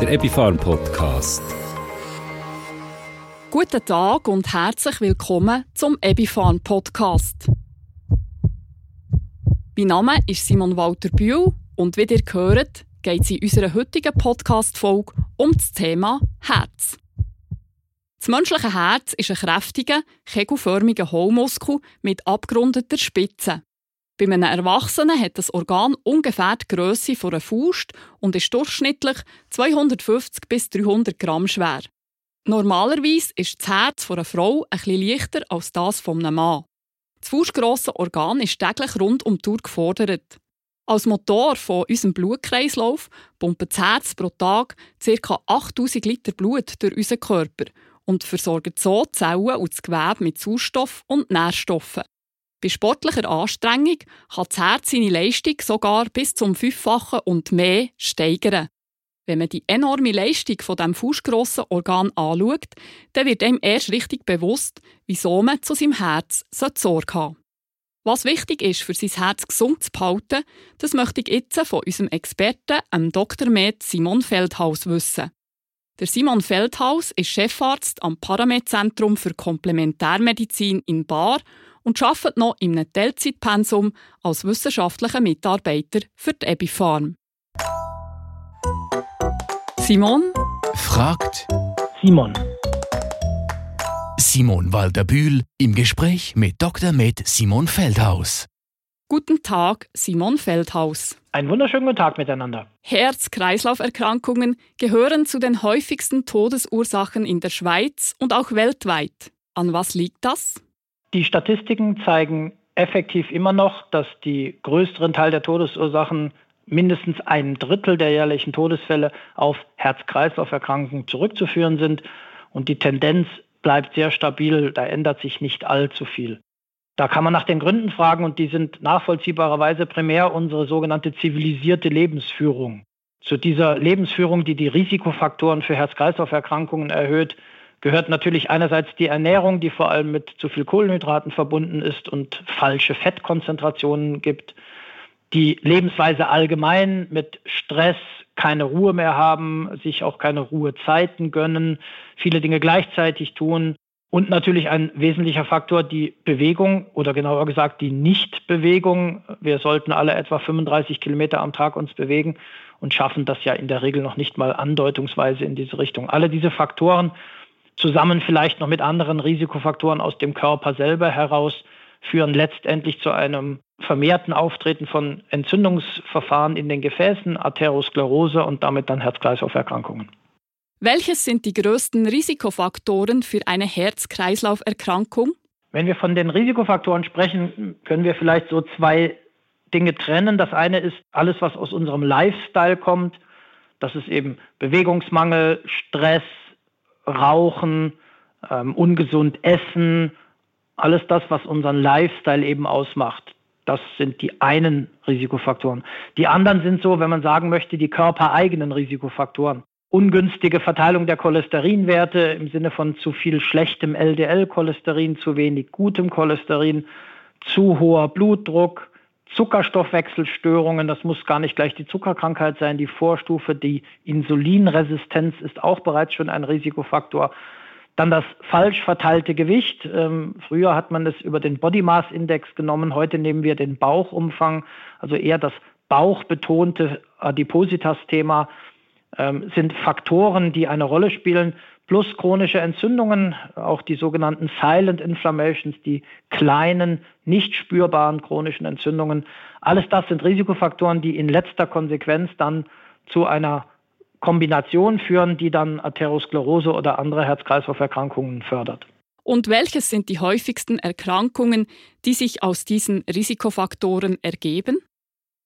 der Epifarm Podcast. Guten Tag und herzlich willkommen zum Ebifarm Podcast. Mein Name ist Simon Walter Bühl und wie ihr hört, geht es in unserer heutigen Podcast-Folge um das Thema Herz. Das menschliche Herz ist ein kräftiger, kegelförmiger Hohlmuskel mit abgerundeter Spitze. Bei einem Erwachsenen hat das Organ ungefähr die Grösse von einer Faust und ist durchschnittlich 250 bis 300 Gramm schwer. Normalerweise ist das Herz einer Frau etwas leichter als das eines Mann. Das faustgrosse Organ ist täglich rund um die Tour gefordert. Als Motor von unserem Blutkreislauf pumpt das Herz pro Tag ca. 8000 Liter Blut durch unseren Körper und versorgt so die Zellen und das Gewebe mit Sauerstoff und Nährstoffen. Bei sportlicher Anstrengung kann das Herz seine Leistung sogar bis zum Fünffachen und mehr steigern. Wenn man die enorme Leistung von dem fußgrossen Organ anschaut, dann wird einem erst richtig bewusst, wieso man zu seinem Herz Sorge haben Was wichtig ist, für sein Herz gesund zu behalten, das möchte ich jetzt von unserem Experten, Dr. Med Simon Feldhaus, wissen. Der Simon Feldhaus ist Chefarzt am Paramed-Zentrum für Komplementärmedizin in Bar und arbeitet noch in einem Teilzeitpensum als wissenschaftlicher Mitarbeiter für die Ebifarm. Simon fragt Simon. Simon Walter-Bühl im Gespräch mit Dr. Med Simon Feldhaus. Guten Tag, Simon Feldhaus. Einen wunderschönen guten Tag miteinander. Herz-Kreislauf-Erkrankungen gehören zu den häufigsten Todesursachen in der Schweiz und auch weltweit. An was liegt das? Die Statistiken zeigen effektiv immer noch, dass die größeren Teil der Todesursachen mindestens ein Drittel der jährlichen Todesfälle auf Herz-Kreislauf-Erkrankungen zurückzuführen sind. Und die Tendenz bleibt sehr stabil, da ändert sich nicht allzu viel. Da kann man nach den Gründen fragen und die sind nachvollziehbarerweise primär unsere sogenannte zivilisierte Lebensführung. Zu dieser Lebensführung, die die Risikofaktoren für Herz-Kreislauf-Erkrankungen erhöht, gehört natürlich einerseits die Ernährung, die vor allem mit zu viel Kohlenhydraten verbunden ist und falsche Fettkonzentrationen gibt. Die Lebensweise allgemein mit Stress, keine Ruhe mehr haben, sich auch keine Ruhezeiten gönnen, viele Dinge gleichzeitig tun. Und natürlich ein wesentlicher Faktor die Bewegung oder genauer gesagt die Nichtbewegung. Wir sollten alle etwa 35 Kilometer am Tag uns bewegen und schaffen das ja in der Regel noch nicht mal andeutungsweise in diese Richtung. Alle diese Faktoren zusammen vielleicht noch mit anderen Risikofaktoren aus dem Körper selber heraus führen letztendlich zu einem vermehrten Auftreten von Entzündungsverfahren in den Gefäßen, Arteriosklerose und damit dann Herz-Kreislauf-Erkrankungen. Welches sind die größten Risikofaktoren für eine Herz-Kreislauf-Erkrankung? Wenn wir von den Risikofaktoren sprechen, können wir vielleicht so zwei Dinge trennen. Das eine ist alles, was aus unserem Lifestyle kommt. Das ist eben Bewegungsmangel, Stress, Rauchen, ähm, ungesund essen, alles das, was unseren Lifestyle eben ausmacht. Das sind die einen Risikofaktoren. Die anderen sind so, wenn man sagen möchte, die körpereigenen Risikofaktoren. Ungünstige Verteilung der Cholesterinwerte im Sinne von zu viel schlechtem LDL-Cholesterin, zu wenig gutem Cholesterin, zu hoher Blutdruck, Zuckerstoffwechselstörungen, das muss gar nicht gleich die Zuckerkrankheit sein, die Vorstufe, die Insulinresistenz ist auch bereits schon ein Risikofaktor. Dann das falsch verteilte Gewicht. Ähm, früher hat man es über den Body Mass Index genommen, heute nehmen wir den Bauchumfang, also eher das bauchbetonte Adipositas-Thema ähm, sind Faktoren, die eine Rolle spielen plus chronische Entzündungen, auch die sogenannten Silent Inflammations, die kleinen, nicht spürbaren chronischen Entzündungen. Alles das sind Risikofaktoren, die in letzter Konsequenz dann zu einer Kombination führen, die dann Arteriosklerose oder andere Herz-Kreislauf-Erkrankungen fördert. Und welches sind die häufigsten Erkrankungen, die sich aus diesen Risikofaktoren ergeben?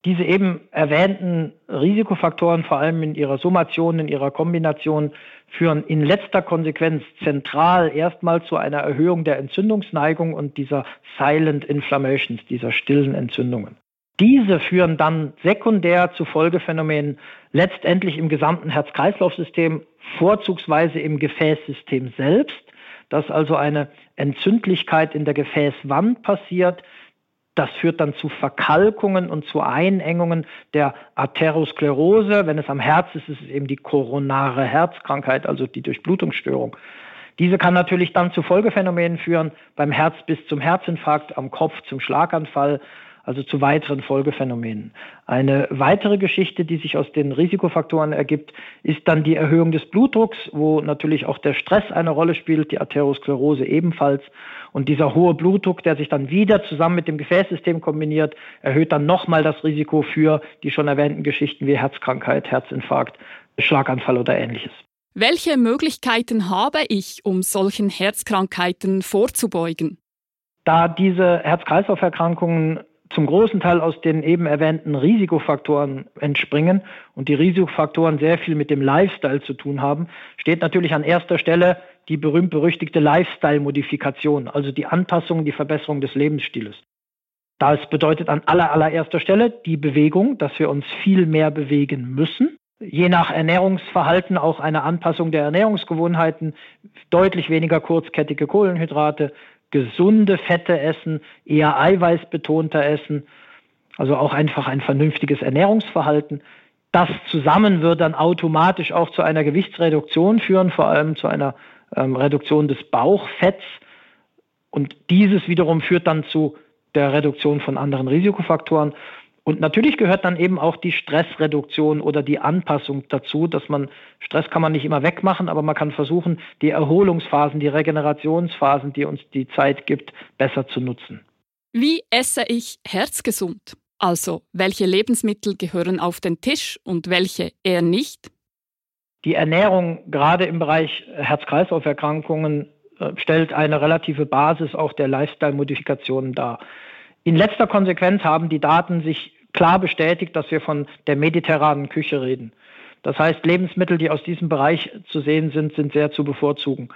Diese eben erwähnten Risikofaktoren, vor allem in ihrer Summation, in ihrer Kombination, führen in letzter Konsequenz zentral erstmal zu einer Erhöhung der Entzündungsneigung und dieser Silent Inflammations, dieser stillen Entzündungen. Diese führen dann sekundär zu Folgephänomenen letztendlich im gesamten Herz-Kreislauf-System, vorzugsweise im Gefäßsystem selbst, dass also eine Entzündlichkeit in der Gefäßwand passiert, Das führt dann zu Verkalkungen und zu Einengungen der Arteriosklerose. Wenn es am Herz ist, ist es eben die koronare Herzkrankheit, also die Durchblutungsstörung. Diese kann natürlich dann zu Folgephänomenen führen, beim Herz bis zum Herzinfarkt, am Kopf zum Schlaganfall, also zu weiteren Folgephänomenen. Eine weitere Geschichte, die sich aus den Risikofaktoren ergibt, ist dann die Erhöhung des Blutdrucks, wo natürlich auch der Stress eine Rolle spielt, die Arteriosklerose ebenfalls. Und dieser hohe Blutdruck, der sich dann wieder zusammen mit dem Gefäßsystem kombiniert, erhöht dann nochmal das Risiko für die schon erwähnten Geschichten wie Herzkrankheit, Herzinfarkt, Schlaganfall oder ähnliches. Welche Möglichkeiten habe ich, um solchen Herzkrankheiten vorzubeugen? Da diese Herz-Kreislauf-Erkrankungen zum großen Teil aus den eben erwähnten Risikofaktoren entspringen und die Risikofaktoren sehr viel mit dem Lifestyle zu tun haben, steht natürlich an erster Stelle die berühmt-berüchtigte Lifestyle-Modifikation, also die Anpassung, die Verbesserung des Lebensstils. Das bedeutet an aller, allererster Stelle die Bewegung, dass wir uns viel mehr bewegen müssen je nach Ernährungsverhalten auch eine Anpassung der Ernährungsgewohnheiten, deutlich weniger kurzkettige Kohlenhydrate, gesunde Fette essen, eher eiweißbetonter essen, also auch einfach ein vernünftiges Ernährungsverhalten. Das zusammen wird dann automatisch auch zu einer Gewichtsreduktion führen, vor allem zu einer ähm, Reduktion des Bauchfetts. Und dieses wiederum führt dann zu der Reduktion von anderen Risikofaktoren. Und natürlich gehört dann eben auch die Stressreduktion oder die Anpassung dazu, dass man Stress kann man nicht immer wegmachen, aber man kann versuchen, die Erholungsphasen, die Regenerationsphasen, die uns die Zeit gibt, besser zu nutzen. Wie esse ich herzgesund? Also, welche Lebensmittel gehören auf den Tisch und welche eher nicht? Die Ernährung gerade im Bereich Herz-Kreislauf-Erkrankungen äh, stellt eine relative Basis auch der Lifestyle-Modifikationen dar. In letzter Konsequenz haben die Daten sich klar bestätigt, dass wir von der mediterranen Küche reden. Das heißt, Lebensmittel, die aus diesem Bereich zu sehen sind, sind sehr zu bevorzugen.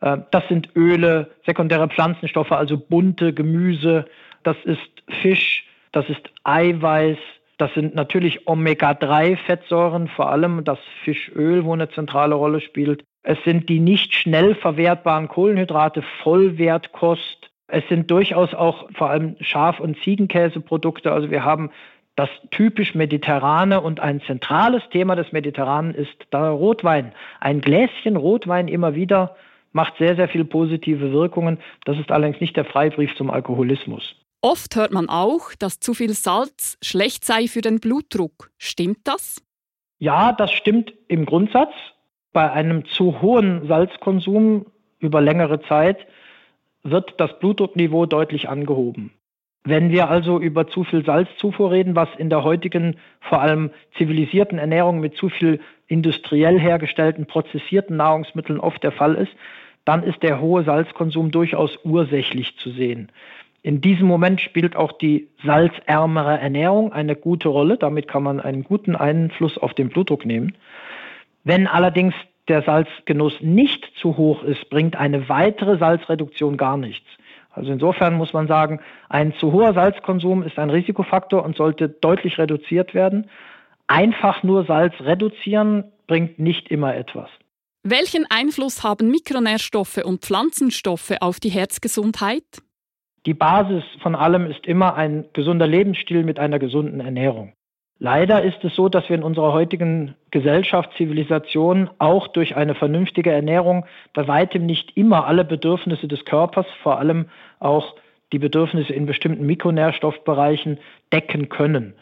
Äh, das sind Öle, sekundäre Pflanzenstoffe, also bunte Gemüse, das ist Fisch, das ist Eiweiß, das sind natürlich Omega-3-Fettsäuren, vor allem das Fischöl, wo eine zentrale Rolle spielt. Es sind die nicht schnell verwertbaren Kohlenhydrate, Vollwertkost. Es sind durchaus auch vor allem Schaf- und Ziegenkäseprodukte. Also wir haben das typisch Mediterrane und ein zentrales Thema des Mediterranen ist der Rotwein. Ein Gläschen Rotwein immer wieder macht sehr, sehr viele positive Wirkungen. Das ist allerdings nicht der Freibrief zum Alkoholismus. Oft hört man auch, dass zu viel Salz schlecht sei für den Blutdruck. Stimmt das? Ja, das stimmt im Grundsatz. Bei einem zu hohen Salzkonsum über längere Zeit wird das Blutdruckniveau deutlich angehoben. Wenn wir also über zu viel Salzzufuhr reden, was in der heutigen, vor allem zivilisierten Ernährung mit zu viel industriell hergestellten, prozessierten Nahrungsmitteln oft der Fall ist, dann ist der hohe Salzkonsum durchaus ursächlich zu sehen. In diesem Moment spielt auch die salzärmere Ernährung eine gute Rolle. Damit kann man einen guten Einfluss auf den Blutdruck nehmen. Wenn allerdings der Salzgenuss nicht zu hoch ist, bringt eine weitere Salzreduktion gar nichts. Also insofern muss man sagen, ein zu hoher Salzkonsum ist ein Risikofaktor und sollte deutlich reduziert werden. Einfach nur Salz reduzieren bringt nicht immer etwas. Welchen Einfluss haben Mikronährstoffe und Pflanzenstoffe auf die Herzgesundheit? Die Basis von allem ist immer ein gesunder Lebensstil mit einer gesunden Ernährung. Leider ist es so, dass wir in unserer heutigen Gesellschaft, Zivilisation auch durch eine vernünftige Ernährung bei weitem nicht immer alle Bedürfnisse des Körpers, vor allem auch die Bedürfnisse in bestimmten Mikronährstoffbereichen decken können.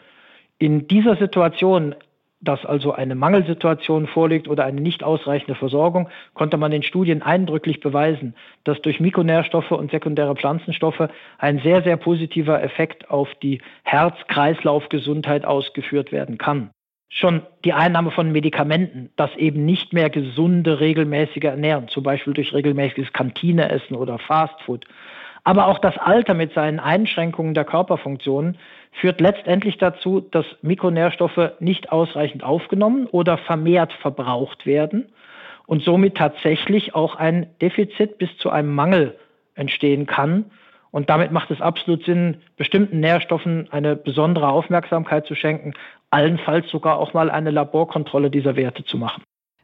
In dieser Situation dass also eine Mangelsituation vorliegt oder eine nicht ausreichende Versorgung, konnte man in Studien eindrücklich beweisen, dass durch Mikronährstoffe und sekundäre Pflanzenstoffe ein sehr, sehr positiver Effekt auf die Herz-Kreislauf-Gesundheit ausgeführt werden kann. Schon die Einnahme von Medikamenten, das eben nicht mehr gesunde, regelmäßige Ernähren, zum Beispiel durch regelmäßiges Kantineessen oder Fastfood, aber auch das Alter mit seinen Einschränkungen der Körperfunktionen führt letztendlich dazu, dass Mikronährstoffe nicht ausreichend aufgenommen oder vermehrt verbraucht werden und somit tatsächlich auch ein Defizit bis zu einem Mangel entstehen kann. Und damit macht es absolut Sinn, bestimmten Nährstoffen eine besondere Aufmerksamkeit zu schenken, allenfalls sogar auch mal eine Laborkontrolle dieser Werte zu machen.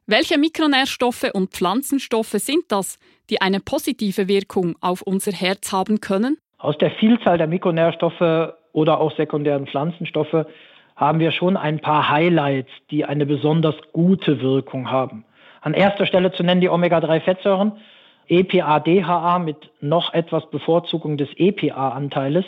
Welche Mikronährstoffe und Pflanzenstoffe sind das, die eine positive Wirkung auf unser Herz haben können? Aus der Vielzahl der Mikronährstoffe oder auch sekundären Pflanzenstoffe haben wir schon ein paar Highlights, die eine besonders gute Wirkung haben. An erster Stelle zu nennen die Omega-3-Fettsäuren, EPA, DHA mit noch etwas Bevorzugung des EPA-Anteiles,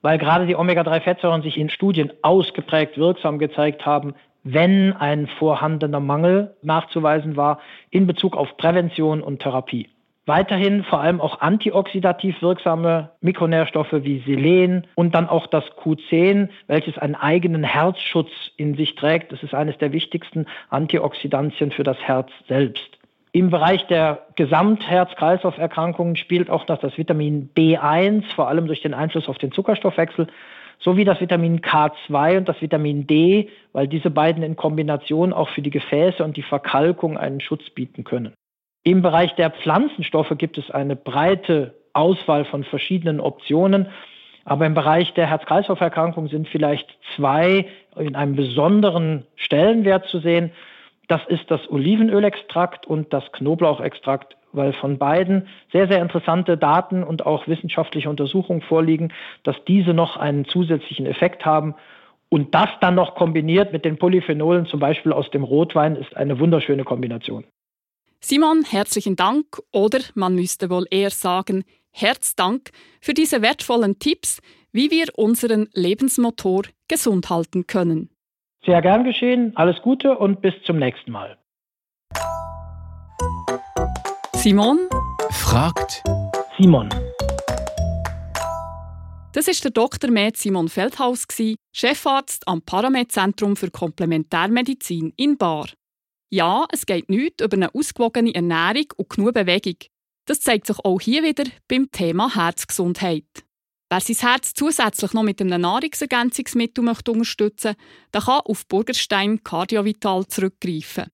weil gerade die Omega-3-Fettsäuren sich in Studien ausgeprägt wirksam gezeigt haben, wenn ein vorhandener Mangel nachzuweisen war in Bezug auf Prävention und Therapie. Weiterhin vor allem auch antioxidativ wirksame Mikronährstoffe wie Selen und dann auch das Q10, welches einen eigenen Herzschutz in sich trägt. Das ist eines der wichtigsten Antioxidantien für das Herz selbst. Im Bereich der Gesamtherz-Kreislauf-Erkrankungen spielt auch noch das Vitamin B1, vor allem durch den Einfluss auf den Zuckerstoffwechsel, sowie das Vitamin K2 und das Vitamin D, weil diese beiden in Kombination auch für die Gefäße und die Verkalkung einen Schutz bieten können. Im Bereich der Pflanzenstoffe gibt es eine breite Auswahl von verschiedenen Optionen. Aber im Bereich der Herz-Kreislauf-Erkrankung sind vielleicht zwei in einem besonderen Stellenwert zu sehen. Das ist das Olivenölextrakt und das Knoblauchextrakt, weil von beiden sehr, sehr interessante Daten und auch wissenschaftliche Untersuchungen vorliegen, dass diese noch einen zusätzlichen Effekt haben. Und das dann noch kombiniert mit den Polyphenolen, zum Beispiel aus dem Rotwein, ist eine wunderschöne Kombination. Simon, herzlichen Dank oder man müsste wohl eher sagen Herzdank für diese wertvollen Tipps, wie wir unseren Lebensmotor gesund halten können. Sehr gern geschehen, alles Gute und bis zum nächsten Mal. Simon fragt Simon. Das ist der Dr. Med Simon Feldhaus, Chefarzt am Paramed-Zentrum für Komplementärmedizin in Bar. Ja, es geht nicht über eine ausgewogene Ernährung und genug Bewegung. Das zeigt sich auch hier wieder beim Thema Herzgesundheit. Wer sein Herz zusätzlich noch mit einem Nahrungsergänzungsmittel möchte unterstützen möchte, kann auf Burgerstein Cardiovital zurückgreifen.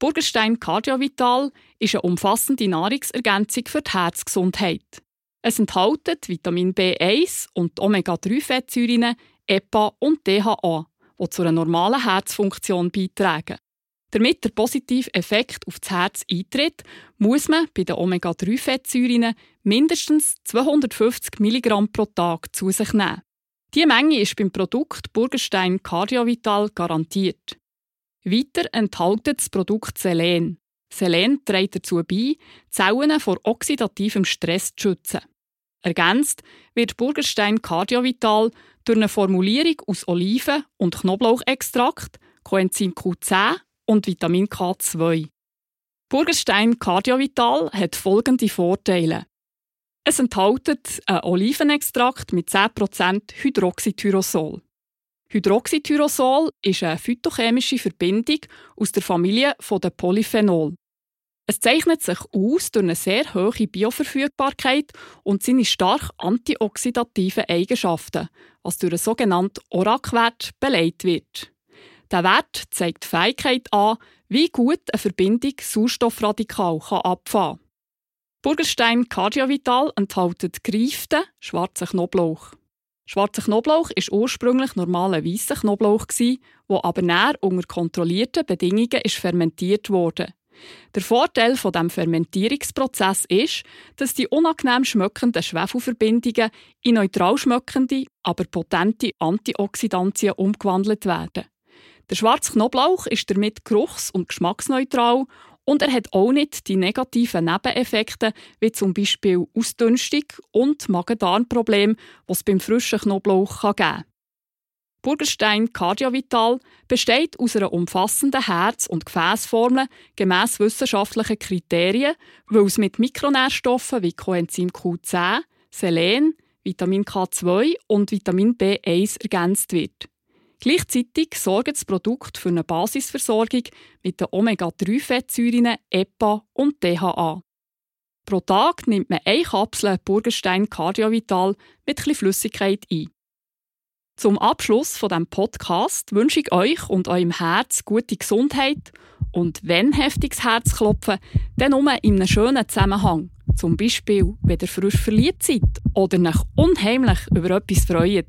Burgerstein Cardiovital ist eine umfassende Nahrungsergänzung für die Herzgesundheit. Es enthält Vitamin B1 und Omega-3-Fettsäuren, EPA und DHA, die zu einer normalen Herzfunktion beitragen. Damit der positive Effekt auf das Herz eintritt, muss man bei den Omega-3-Fettsäuren mindestens 250 mg pro Tag zu sich nehmen. Diese Menge ist beim Produkt Burgerstein Cardiovital garantiert. Weiter enthält das Produkt Selen. Selen trägt dazu bei, Zellen vor oxidativem Stress zu schützen. Ergänzt wird Burgerstein Cardiovital durch eine Formulierung aus Oliven- und Knoblauchextrakt, Coenzym Q10 und Vitamin K2. Burgerstein Cardiovital hat folgende Vorteile. Es enthält einen Olivenextrakt mit 10% Hydroxytyrosol. Hydroxytyrosol ist eine phytochemische Verbindung aus der Familie der Polyphenol. Es zeichnet sich aus durch eine sehr hohe Bioverfügbarkeit und seine stark antioxidativen Eigenschaften, was durch einen sogenannten ORAC-Wert beleidigt wird. Der Wert zeigt die Fähigkeit an, wie gut eine Verbindung Sauerstoffradikal abfahren kann. Burgerstein Cardiovital enthält gereiften schwarzen Knoblauch. Schwarzer Knoblauch war ursprünglich normaler weißer Knoblauch, der aber näher unter kontrollierten Bedingungen ist fermentiert wurde. Der Vorteil von dem Fermentierungsprozess ist, dass die unangenehm schmeckenden Schwefelverbindungen in neutral schmeckende, aber potente Antioxidantien umgewandelt werden. Der schwarze Knoblauch ist damit geruchs- und geschmacksneutral und er hat auch nicht die negativen Nebeneffekte, wie zum Beispiel Ausdünstung und Magen-Darm-Probleme, die es beim frischen Knoblauch geben kann. Burgerstein Cardiovital besteht aus einer umfassenden Herz- und Gefäßformel gemäss wissenschaftlichen Kriterien, weil es mit Mikronährstoffen wie Coenzym Q10, Selen, Vitamin K2 und Vitamin B1 ergänzt wird. Gleichzeitig sorgt das Produkt für eine Basisversorgung mit den Omega-3-Fettsäuren EPA und DHA. Pro Tag nimmt man eine Kapsel Burgerstein Cardiovital mit etwas Flüssigkeit ein. Zum Abschluss von dem Podcast wünsche ich euch und eurem Herz gute Gesundheit und wenn heftiges Herzklopfen, dann nur in einem schönen Zusammenhang. Zum Beispiel, wenn ihr frisch verliebt seid oder euch unheimlich über etwas freut.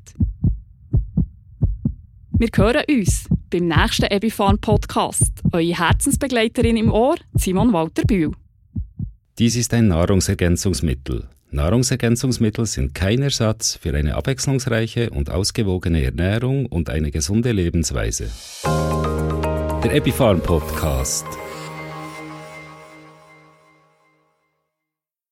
Wir hören uns beim nächsten Ebifan Podcast. Eure Herzensbegleiterin im Ohr, Simon Walter Bühl. Dies ist ein Nahrungsergänzungsmittel. Nahrungsergänzungsmittel sind kein Ersatz für eine abwechslungsreiche und ausgewogene Ernährung und eine gesunde Lebensweise. Der Epifarm Podcast.